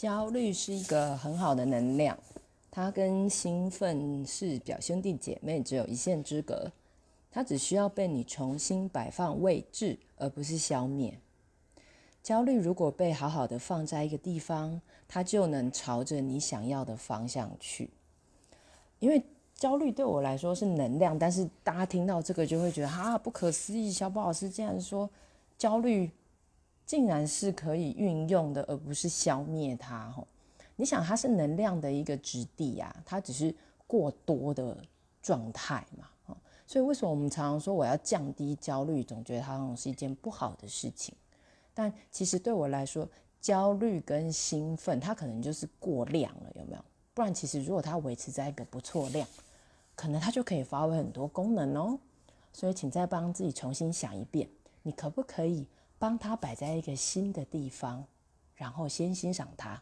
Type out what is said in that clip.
焦虑是一个很好的能量，它跟兴奋是表兄弟姐妹，只有一线之隔。它只需要被你重新摆放位置，而不是消灭。焦虑如果被好好的放在一个地方，它就能朝着你想要的方向去。因为焦虑对我来说是能量，但是大家听到这个就会觉得啊，不可思议！小宝老师竟然说焦虑。竟然是可以运用的，而不是消灭它。吼，你想它是能量的一个质地呀，它只是过多的状态嘛。所以为什么我们常常说我要降低焦虑，总觉得它好像是一件不好的事情？但其实对我来说，焦虑跟兴奋，它可能就是过量了，有没有？不然其实如果它维持在一个不错量，可能它就可以发挥很多功能哦。所以请再帮自己重新想一遍，你可不可以？帮他摆在一个新的地方，然后先欣赏它。